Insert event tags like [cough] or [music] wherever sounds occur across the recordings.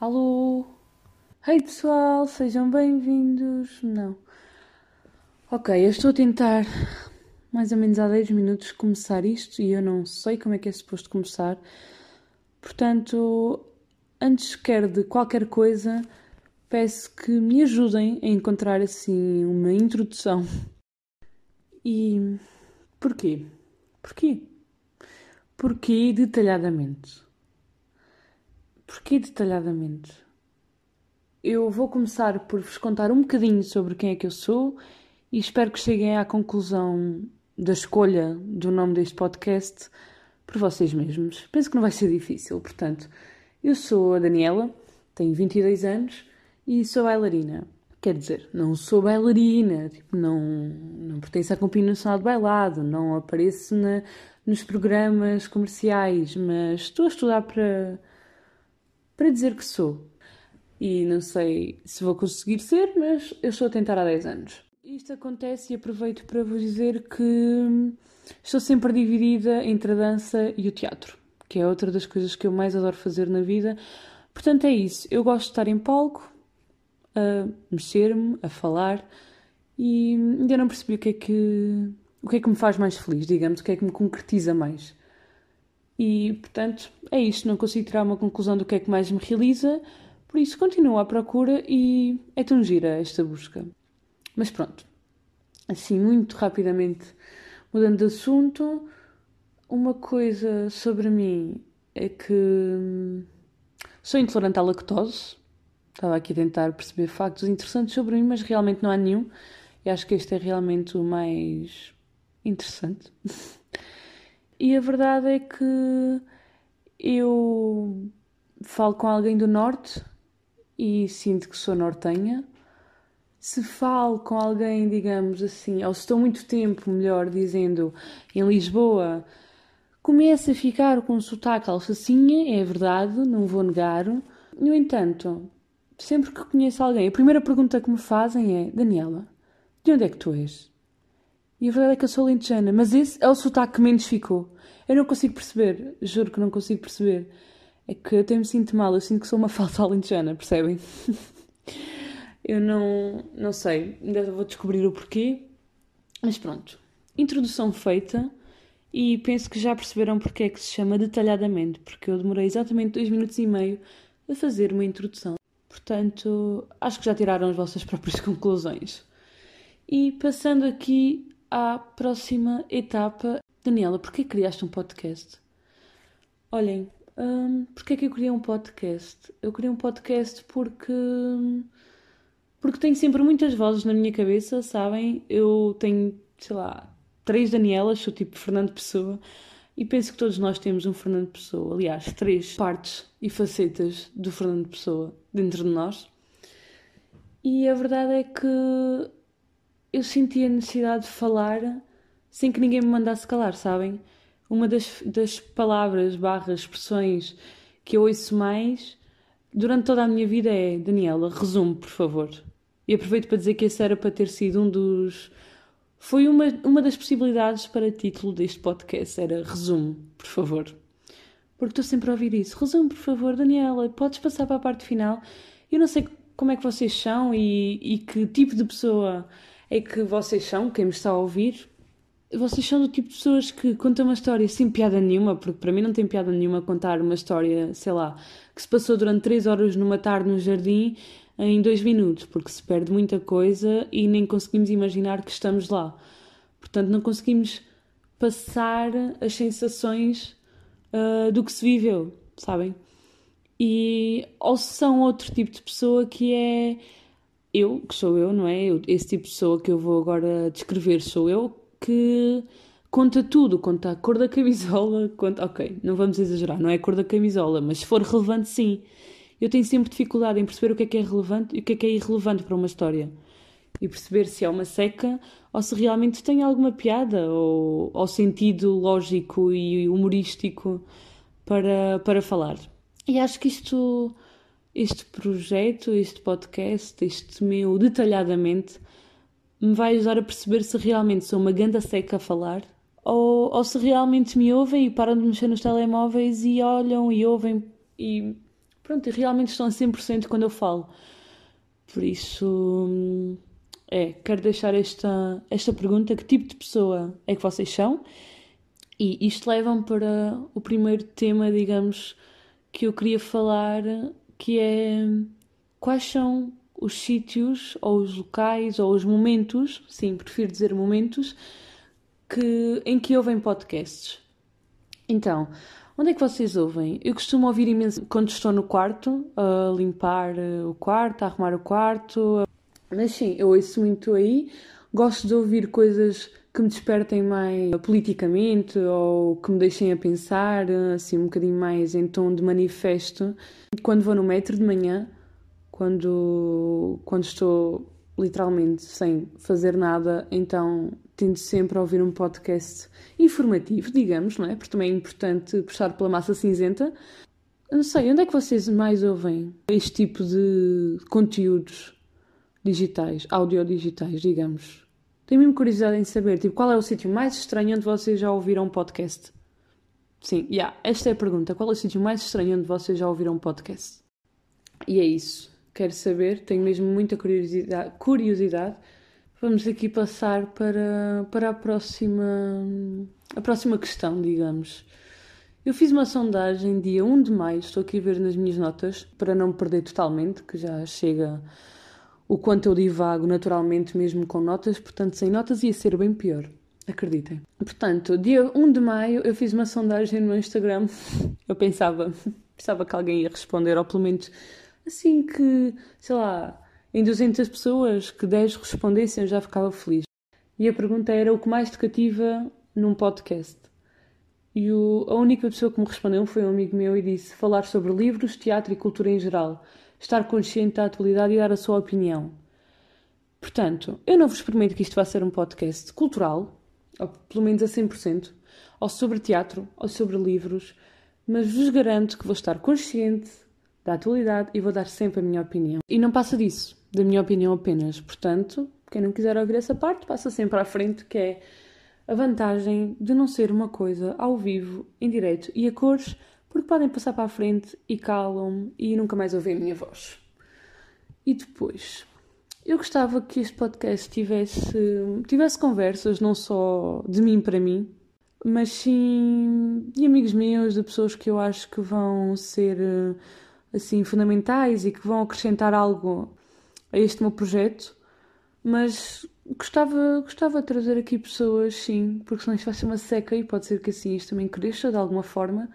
Alô? Hey pessoal, sejam bem-vindos. Não. Ok, eu estou a tentar mais ou menos há 10 minutos começar isto e eu não sei como é que é suposto começar. Portanto, antes quer de qualquer coisa, peço que me ajudem a encontrar assim uma introdução. E porquê? Porquê? Porquê detalhadamente? Porquê detalhadamente? Eu vou começar por vos contar um bocadinho sobre quem é que eu sou e espero que cheguem à conclusão da escolha do nome deste podcast por vocês mesmos. Penso que não vai ser difícil, portanto, eu sou a Daniela, tenho 22 anos e sou bailarina. Quer dizer, não sou bailarina, tipo, não, não pertenço à Companhia Nacional de Bailado, não apareço na, nos programas comerciais, mas estou a estudar para, para dizer que sou. E não sei se vou conseguir ser, mas eu estou a tentar há 10 anos. Isto acontece e aproveito para vos dizer que estou sempre dividida entre a dança e o teatro, que é outra das coisas que eu mais adoro fazer na vida. Portanto, é isso. Eu gosto de estar em palco, a mexer-me, a falar e ainda não percebi o que é que o que é que me faz mais feliz, digamos, o que é que me concretiza mais. E, portanto, é isto. Não consigo tirar uma conclusão do que é que mais me realiza, por isso continuo à procura e é tão gira esta busca. Mas pronto, assim, muito rapidamente, mudando de assunto, uma coisa sobre mim é que hum, sou intolerante à lactose. Estava aqui a tentar perceber factos interessantes sobre mim, mas realmente não há nenhum. E acho que este é realmente o mais interessante. [laughs] e a verdade é que eu falo com alguém do Norte e sinto que sou nortenha se falo com alguém, digamos assim, ou se estou muito tempo, melhor dizendo, em Lisboa, começa a ficar com um sotaque alfacinha, é verdade, não vou negar. No entanto, sempre que conheço alguém, a primeira pergunta que me fazem é: Daniela, de onde é que tu és? E a verdade é que eu sou lentejana, mas esse é o sotaque que menos ficou. Eu não consigo perceber, juro que não consigo perceber. É que eu até me sinto mal, eu sinto que sou uma [laughs] falsa alentejana, percebem? [laughs] Eu não, não sei, ainda vou descobrir o porquê. Mas pronto, introdução feita e penso que já perceberam porque é que se chama detalhadamente, porque eu demorei exatamente dois minutos e meio a fazer uma introdução. Portanto, acho que já tiraram as vossas [laughs] próprias conclusões. E passando aqui à próxima etapa. Daniela, porquê criaste um podcast? Olhem, hum, porquê é que eu criei um podcast? Eu criei um podcast porque hum, porque tenho sempre muitas vozes na minha cabeça, sabem? Eu tenho, sei lá, três Danielas, sou tipo Fernando Pessoa, e penso que todos nós temos um Fernando Pessoa. Aliás, três partes e facetas do Fernando Pessoa dentro de nós. E a verdade é que eu senti a necessidade de falar sem que ninguém me mandasse calar, sabem? Uma das, das palavras, barras, expressões que eu ouço mais durante toda a minha vida é Daniela, resume, por favor. E aproveito para dizer que esse era para ter sido um dos. Foi uma, uma das possibilidades para título deste podcast. Era resumo, por favor. Porque estou sempre a ouvir isso. Resumo, por favor, Daniela, podes passar para a parte final. Eu não sei como é que vocês são e, e que tipo de pessoa é que vocês são, quem me está a ouvir. Vocês são do tipo de pessoas que contam uma história sem piada nenhuma, porque para mim não tem piada nenhuma contar uma história, sei lá, que se passou durante três horas numa tarde no jardim em dois minutos, porque se perde muita coisa e nem conseguimos imaginar que estamos lá. Portanto, não conseguimos passar as sensações uh, do que se viveu, sabem? E ou são outro tipo de pessoa que é eu, que sou eu, não é? Eu, esse tipo de pessoa que eu vou agora descrever sou eu, que conta tudo, conta a cor da camisola, conta. Ok, não vamos exagerar, não é a cor da camisola, mas se for relevante, sim eu tenho sempre dificuldade em perceber o que é que é relevante e o que é que é irrelevante para uma história. E perceber se é uma seca ou se realmente tem alguma piada ou, ou sentido lógico e humorístico para, para falar. E acho que isto, este projeto, este podcast, este meu detalhadamente, me vai ajudar a perceber se realmente sou uma ganda seca a falar ou, ou se realmente me ouvem e param de mexer nos telemóveis e olham e ouvem e pronto, e realmente estão a 100% quando eu falo. Por isso, é, quero deixar esta, esta pergunta: que tipo de pessoa é que vocês são? E isto leva-me para o primeiro tema, digamos, que eu queria falar, que é quais são os sítios ou os locais ou os momentos, sim, prefiro dizer momentos, que, em que ouvem podcasts. Então, onde é que vocês ouvem? Eu costumo ouvir imenso quando estou no quarto, a limpar o quarto, a arrumar o quarto. Mas sim, eu ouço muito aí. Gosto de ouvir coisas que me despertem mais politicamente ou que me deixem a pensar, assim, um bocadinho mais em tom de manifesto. Quando vou no metro de manhã, quando, quando estou literalmente sem fazer nada, então tento sempre a ouvir um podcast informativo, digamos, não é? Porque também é importante puxar pela massa cinzenta. Não sei, onde é que vocês mais ouvem este tipo de conteúdos digitais, audiodigitais, digamos? Tenho mesmo curiosidade em saber, tipo, qual é o sítio mais estranho onde vocês já ouviram um podcast? Sim, yeah, esta é a pergunta. Qual é o sítio mais estranho onde vocês já ouviram um podcast? E é isso. Quero saber, tenho mesmo muita curiosidade. curiosidade. Vamos aqui passar para, para a, próxima, a próxima questão, digamos. Eu fiz uma sondagem dia 1 de maio, estou aqui a ver nas minhas notas, para não me perder totalmente, que já chega o quanto eu divago naturalmente mesmo com notas, portanto, sem notas ia ser bem pior. Acreditem. Portanto, dia 1 de maio eu fiz uma sondagem no meu Instagram. [laughs] Eu pensava, [laughs] pensava que alguém ia responder, ou pelo menos assim que, sei lá, em 200 pessoas, que 10 respondessem, eu já ficava feliz. E a pergunta era o que mais te cativa num podcast? E o, a única pessoa que me respondeu foi um amigo meu e disse falar sobre livros, teatro e cultura em geral estar consciente da atualidade e dar a sua opinião. Portanto, eu não vos prometo que isto vai ser um podcast cultural, ou pelo menos a 100%, ou sobre teatro, ou sobre livros, mas vos garanto que vou estar consciente da atualidade e vou dar sempre a minha opinião. E não passa disso, da minha opinião apenas. Portanto, quem não quiser ouvir essa parte, passa sempre à frente, que é a vantagem de não ser uma coisa ao vivo, em direto e a cores, porque podem passar para a frente e calam-me e nunca mais ouvem a minha voz. E depois, eu gostava que este podcast tivesse, tivesse conversas não só de mim para mim, mas sim de amigos meus, de pessoas que eu acho que vão ser assim fundamentais e que vão acrescentar algo a este meu projeto. Mas gostava, gostava de trazer aqui pessoas, sim, porque senão isto vai ser uma seca e pode ser que assim isto também cresça de alguma forma.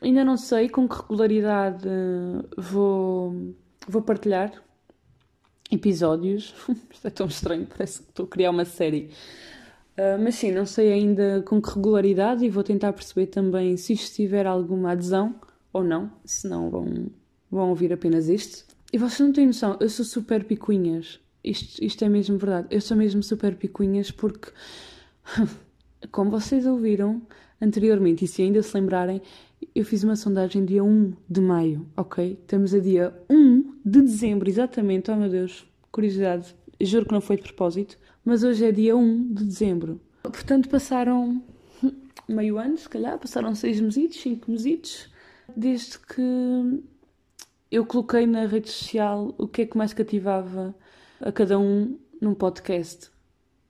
Ainda não sei com que regularidade vou, vou partilhar episódios. [laughs] Isto é tão estranho, parece que estou a criar uma série. Uh, mas sim, não sei ainda com que regularidade e vou tentar perceber também se isto tiver alguma adesão ou não, se não vão, vão ouvir apenas isto. E vocês não têm noção, eu sou super picuinhas. Isto, isto é mesmo verdade. Eu sou mesmo super picuinhas porque, [laughs] como vocês ouviram anteriormente, e se ainda se lembrarem, eu fiz uma sondagem dia 1 de maio, ok? Estamos a dia 1 de dezembro, exatamente. Oh meu Deus, curiosidade. Juro que não foi de propósito, mas hoje é dia 1 de dezembro. Portanto, passaram meio ano, se calhar, passaram seis mesitos, cinco mesitos, desde que eu coloquei na rede social o que é que mais cativava a cada um num podcast.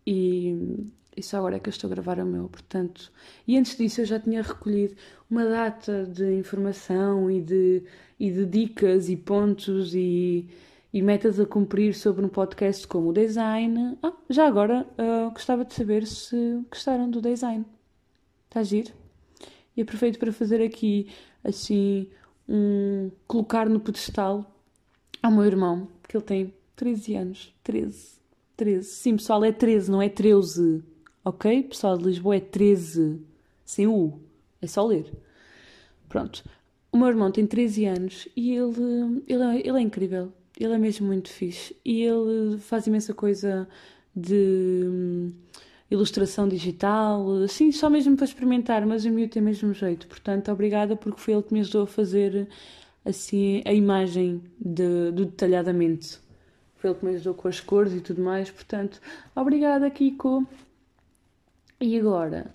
E isso agora é que eu estou a gravar o meu, portanto. E antes disso eu já tinha recolhido uma data de informação e de, e de dicas e pontos e, e metas a cumprir sobre um podcast como o design. Ah, já agora uh, gostava de saber se gostaram do design. Está giro? E aproveito para fazer aqui assim um colocar no pedestal ao meu irmão, porque ele tem 13 anos. 13. 13. Sim, pessoal, é 13, não é 13 ok? Pessoal de Lisboa é 13, sem U, é só ler. Pronto. O meu irmão tem 13 anos e ele, ele, é, ele é incrível. Ele é mesmo muito fixe. E ele faz imensa coisa de hum, ilustração digital, assim, só mesmo para experimentar, mas o meu tem mesmo jeito. Portanto, obrigada porque foi ele que me ajudou a fazer assim a imagem de, do detalhadamente. foi ele que me ajudou com as cores e tudo mais. Portanto, obrigada, Kiko. E agora,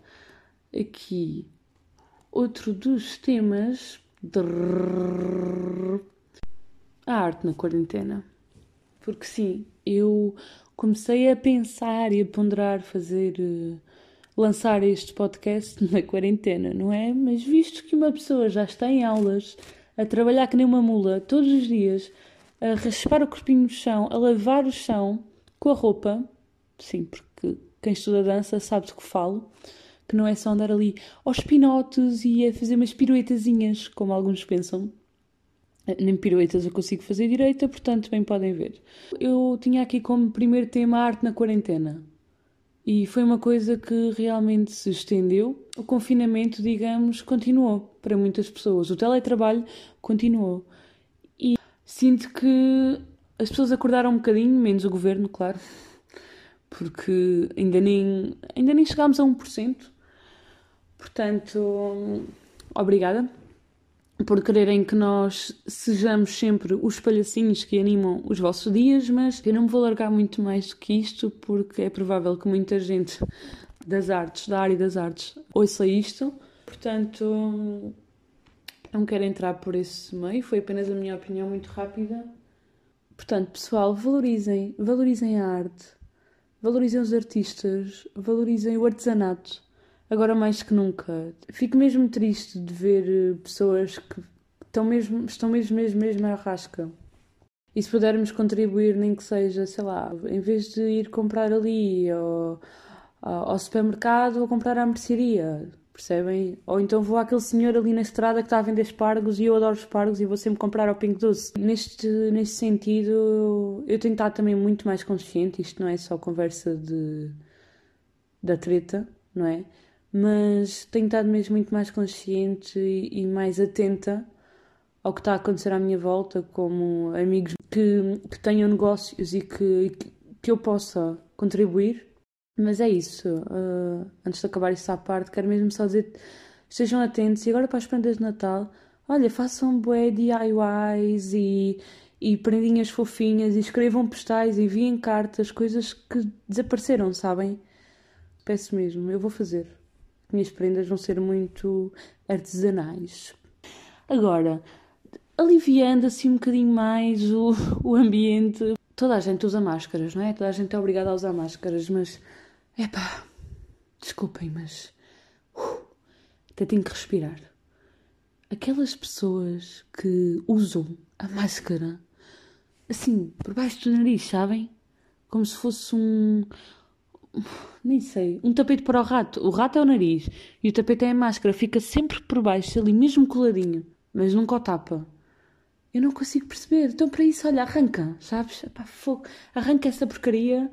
aqui, outro dos temas. A arte na quarentena. Porque sim, eu comecei a pensar e a ponderar fazer. Uh, lançar este podcast [laughs] na quarentena, não é? Mas visto que uma pessoa já está em aulas, a trabalhar que nem uma mula todos os dias, a raspar o corpinho no chão, a lavar o chão com a roupa, sim, porque quem estuda dança sabe do que falo, que não é só andar ali aos pinotes e a fazer umas piruetazinhas, como alguns pensam. Nem piruetas eu consigo fazer direita, portanto bem podem ver. Eu tinha aqui como primeiro tema a arte na quarentena. E foi uma coisa que realmente se estendeu. O confinamento, digamos, continuou para muitas pessoas. O teletrabalho continuou. E sinto que as pessoas acordaram um bocadinho, menos o governo, claro, porque ainda nem, ainda nem chegámos a 1%. Portanto, obrigada por quererem que nós sejamos sempre os palhacinhos que animam os vossos dias, mas eu não me vou largar muito mais do que isto, porque é provável que muita gente das artes, da área das artes, ouça isto. Portanto, não quero entrar por esse meio, foi apenas a minha opinião muito rápida. Portanto, pessoal, valorizem, valorizem a arte, valorizem os artistas, valorizem o artesanato agora mais que nunca. Fico mesmo triste de ver eh, pessoas que estão mesmo, estão mesmo, mesmo, mesmo à rasca. E se pudermos contribuir, nem que seja, sei lá, em vez de ir comprar ali ao, ao supermercado, ou comprar à mercearia, percebem? Ou então vou àquele senhor ali na estrada que está a vender espargos e eu adoro espargos e vou sempre comprar ao Pink Doce. Neste, neste sentido, eu tenho estado também muito mais consciente, isto não é só conversa de, da treta, não é? Mas tenho estado mesmo muito mais consciente e, e mais atenta ao que está a acontecer à minha volta, como amigos que, que tenham negócios e que, que eu possa contribuir. Mas é isso. Uh, antes de acabar isso à parte, quero mesmo só dizer: estejam atentos. E agora para as prendas de Natal, olha, façam bué DIYs e, e prendinhas fofinhas e escrevam postais e enviem cartas, coisas que desapareceram, sabem? Peço mesmo, eu vou fazer minhas prendas vão ser muito artesanais. Agora, aliviando assim um bocadinho mais o, [laughs] o ambiente. Toda a gente usa máscaras, não é? Toda a gente é obrigada a usar máscaras, mas. Epá, desculpem, mas. Uh, até tenho que respirar. Aquelas pessoas que usam a máscara assim, por baixo do nariz, sabem? Como se fosse um, nem sei, um tapete para o rato. O rato é o nariz e o tapete é a máscara. Fica sempre por baixo, ali mesmo coladinho, mas nunca o tapa. Eu não consigo perceber. Então, para isso, olha, arranca, sabes? Epá, fogo. Arranca essa porcaria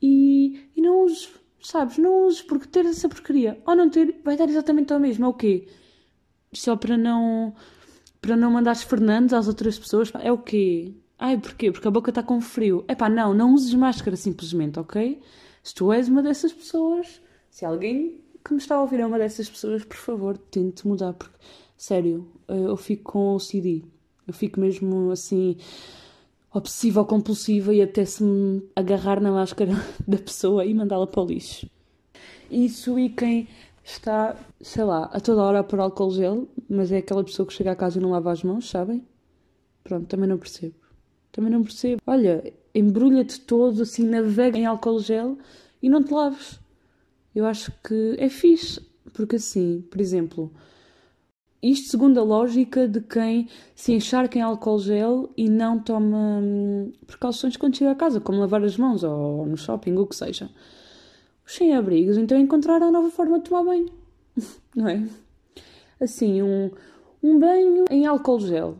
e, e não uses, sabes? Não uses, porque ter essa porcaria ou não ter vai dar exatamente ao mesmo. É o quê? Só para não. para não mandares Fernandes às outras pessoas. É o quê? Ai, porquê? Porque a boca está com frio. Epá, não, não uses máscara simplesmente, ok? Se tu és uma dessas pessoas, se alguém que me está a ouvir é uma dessas pessoas, por favor, tente mudar, porque, sério, eh, eu fico com o CD. Eu fico mesmo assim, obsessiva compulsiva e apetece-me agarrar na máscara [laughs] da pessoa e mandá-la para o lixo. Isso e quem está, sei lá, a toda hora a pôr álcool gel, mas é aquela pessoa que chega a casa e não lava as mãos, sabem? Pronto, também não percebo. Também não percebo. Olha, embrulha-te todo, assim, navega em álcool gel e não te laves. Eu acho que é fixe, porque assim, por exemplo, isto segundo a lógica de quem se encharca em álcool gel e não toma hum, precauções quando chega a casa, como lavar as mãos ou no shopping, o que seja. Os sem-abrigos então encontraram a nova forma de tomar banho, [laughs] não é? Assim, um, um banho em álcool gel.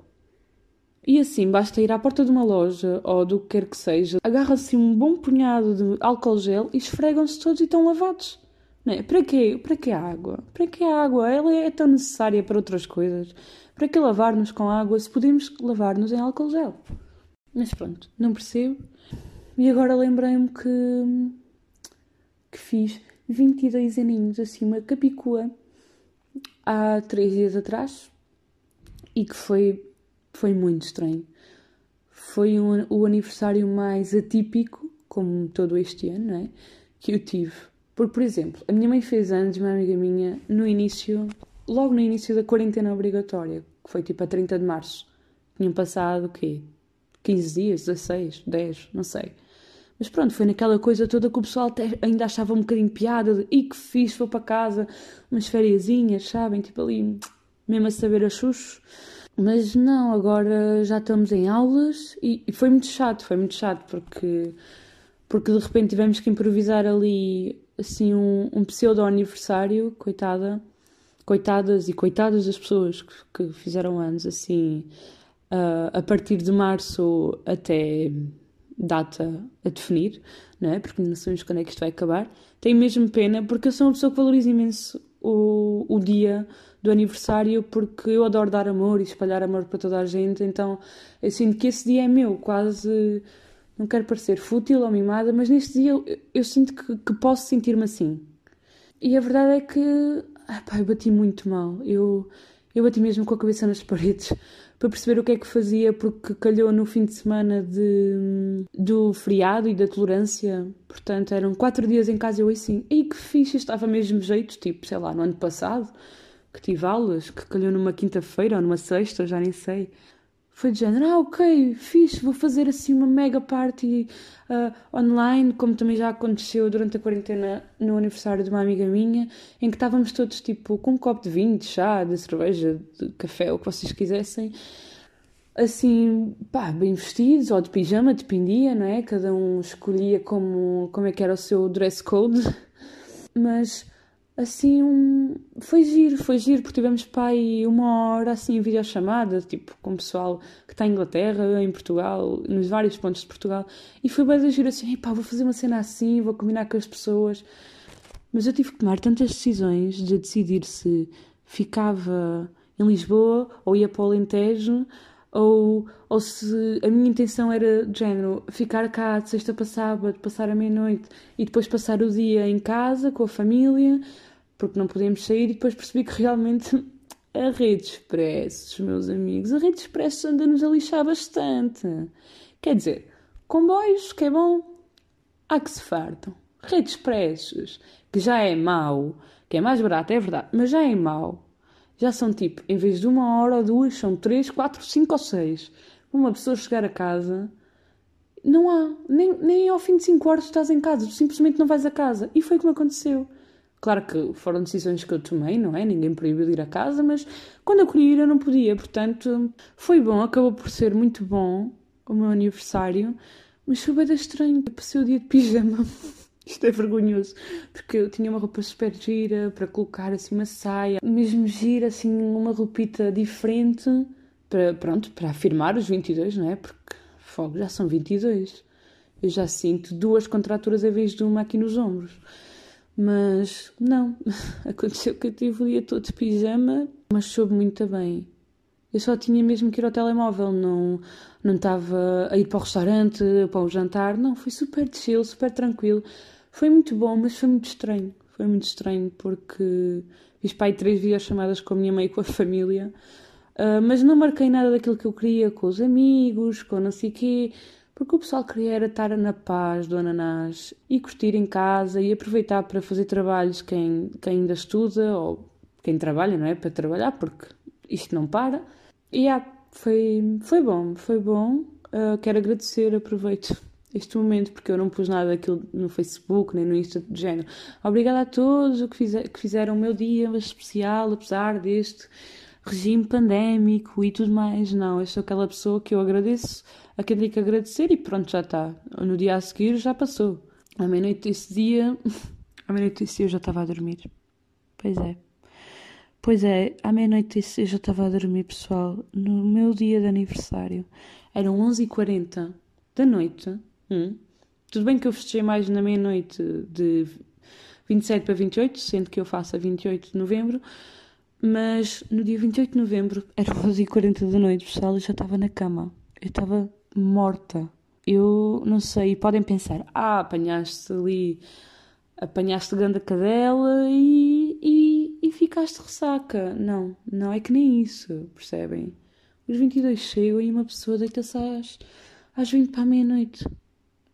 E assim, basta ir à porta de uma loja ou do que quer que seja, agarra-se um bom punhado de álcool gel e esfregam-se todos e estão lavados. Não é? Para quê? Para que a água? Para que a água? Ela é tão necessária para outras coisas. Para que lavar-nos com água se podemos lavar-nos em álcool gel? Mas pronto, não percebo. E agora lembrei-me que, que fiz 22 aninhos acima Capicua há 3 dias atrás e que foi foi muito estranho. foi um, o aniversário mais atípico, como todo este ano, não é? Que eu tive. Porque, por exemplo, a minha mãe fez anos, uma amiga minha, no início, logo no início da quarentena obrigatória, que foi tipo a 30 de março. Tinham passado o quê? 15 dias, 16, 10, não sei. Mas pronto, foi naquela coisa toda que o pessoal até ainda achava um bocadinho piada de e que fiz, vou para casa, umas fériasinhas, sabem? Tipo ali, mesmo a saber a chucho. Mas não, agora já estamos em aulas e, e foi muito chato, foi muito chato porque, porque de repente tivemos que improvisar ali assim um, um pseudo aniversário, coitada, coitadas e coitadas das pessoas que, que fizeram anos assim uh, a partir de março até data a definir, não é? Porque não sabemos quando é que isto vai acabar. Tenho mesmo pena porque eu sou uma pessoa que valoriza imenso o, o dia do aniversário porque eu adoro dar amor e espalhar amor para toda a gente, então eu sinto que esse dia é meu, quase não quero parecer fútil ou mimada, mas neste dia eu, eu sinto que, que posso sentir-me assim. E a verdade é que ah, pá, eu bati muito mal. Eu, eu bati mesmo com a cabeça nas paredes para perceber o que é que fazia, porque calhou no fim de semana de, do feriado e da tolerância. Portanto, eram quatro dias em casa. Eu assim, ei que fixe, estava mesmo jeito, tipo, sei lá, no ano passado, que tive aulas, que calhou numa quinta-feira ou numa sexta, já nem sei. Foi de género, ah, ok, fixe, vou fazer assim uma mega party uh, online, como também já aconteceu durante a quarentena no aniversário de uma amiga minha, em que estávamos todos tipo com um copo de vinho, de chá, de cerveja, de café, o que vocês quisessem, assim, pá, bem vestidos, ou de pijama, dependia, não é? Cada um escolhia como, como é que era o seu dress code, mas assim, um... foi giro, foi giro, porque tivemos pai uma hora assim em videochamada, tipo, com o pessoal que está em Inglaterra, em Portugal, nos vários pontos de Portugal, e foi bem giro assim, pá, vou fazer uma cena assim, vou combinar com as pessoas. Mas eu tive que tomar tantas decisões de decidir se ficava em Lisboa ou ia para o Alentejo ou, ou se a minha intenção era de género ficar cá de sexta para sábado, passar a meia-noite e depois passar o dia em casa com a família, porque não podíamos sair, e depois percebi que realmente [laughs] a Rede Expressos, meus amigos, a Rede Expressos anda-nos a lixar bastante. Quer dizer, comboios, que é bom, há que se fartam. Rede Expressos, que já é mau, que é mais barato, é verdade, mas já é mau já são tipo, em vez de uma hora ou duas, são três, quatro, cinco ou seis. Uma pessoa chegar a casa, não há, nem, nem ao fim de cinco horas estás em casa, tu simplesmente não vais a casa. E foi como aconteceu. Claro que foram decisões que eu tomei, não é? Ninguém proibiu de ir a casa, mas quando eu queria ir eu não podia, portanto foi bom, acabou por ser muito bom o meu aniversário, mas foi bem estranho, passei o dia de pijama. [laughs] [laughs] Isto é vergonhoso, porque eu tinha uma roupa super gira para colocar assim uma saia, mesmo gira, assim, uma roupita diferente para, pronto, para afirmar os 22, não é? Porque fogo, já são 22. Eu já sinto duas contraturas em vez de uma aqui nos ombros. Mas não, [laughs] aconteceu que eu tive o dia todo de pijama, mas soube muito bem. Eu só tinha mesmo que ir ao telemóvel, não, não estava a ir para o restaurante, para o jantar, não, foi super chill, super tranquilo. Foi muito bom, mas foi muito estranho. Foi muito estranho porque fiz pai três videochamadas com a minha mãe e com a família, uh, mas não marquei nada daquilo que eu queria com os amigos, com não sei quê, porque o pessoal queria era estar na paz do ananás e curtir em casa e aproveitar para fazer trabalhos quem, quem ainda estuda ou quem trabalha, não é? Para trabalhar, porque isto não para. E yeah, foi, foi bom, foi bom. Uh, quero agradecer, aproveito este momento, porque eu não pus nada daquilo no Facebook nem no Insta de género. Obrigada a todos que, que fizeram o meu dia especial, apesar deste regime pandémico e tudo mais. Não, eu sou aquela pessoa que eu agradeço a quem tem que agradecer e pronto, já está. No dia a seguir já passou. À meia-noite desse dia, [laughs] à meia-noite desse dia eu já estava a dormir. Pois é. Pois é, à meia-noite eu já estava a dormir, pessoal, no meu dia de aniversário. Eram 11h40 da noite. Hum. Tudo bem que eu festejei mais na meia-noite de 27 para 28, sendo que eu faço a 28 de novembro, mas no dia 28 de novembro, eram 11h40 [laughs] da noite, pessoal, eu já estava na cama. Eu estava morta. Eu não sei, podem pensar, ah, apanhaste ali apanhaste grande cadela e, e, e ficaste ressaca. Não, não é que nem isso, percebem? Os 22 chegam e uma pessoa deita-se às, às 20 para a meia-noite.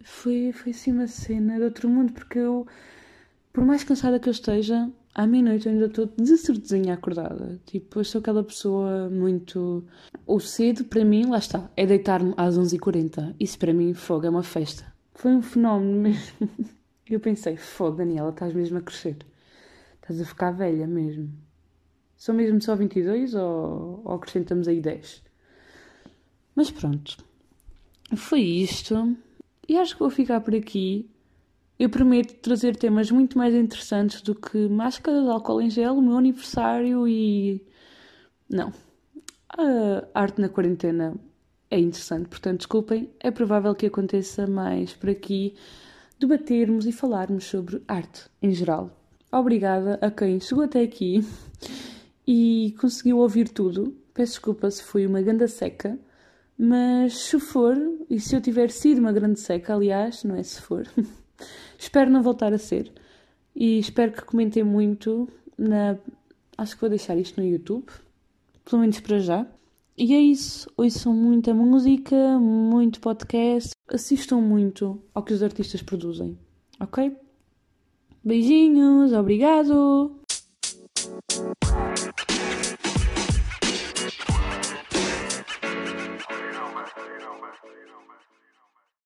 Foi, foi assim uma cena de outro mundo, porque eu, por mais cansada que eu esteja, à meia-noite eu ainda estou de certezinha acordada. Tipo, eu sou aquela pessoa muito. O cedo, para mim, lá está, é deitar-me às 11h40. Isso para mim, fogo, é uma festa. Foi um fenómeno [laughs] mesmo. Eu pensei, fogo, Daniela, estás mesmo a crescer. Estás a ficar velha mesmo. São mesmo só 22 ou, ou acrescentamos aí 10? Mas pronto. Foi isto. E acho que vou ficar por aqui. Eu prometo trazer temas muito mais interessantes do que máscara de álcool em gel, o meu aniversário e. Não. A arte na quarentena é interessante, portanto, desculpem. É provável que aconteça mais por aqui debatermos e falarmos sobre arte em geral. Obrigada a quem chegou até aqui [laughs] e conseguiu ouvir tudo. Peço desculpa se fui uma grande seca, mas se for, e se eu tiver sido uma grande seca, aliás, não é se for. [laughs] espero não voltar a ser. E espero que comentem muito na. Acho que vou deixar isto no YouTube. Pelo menos para já. E é isso. Ouçam muita música, muito podcast. Assistam muito ao que os artistas produzem. Ok? Beijinhos, obrigado!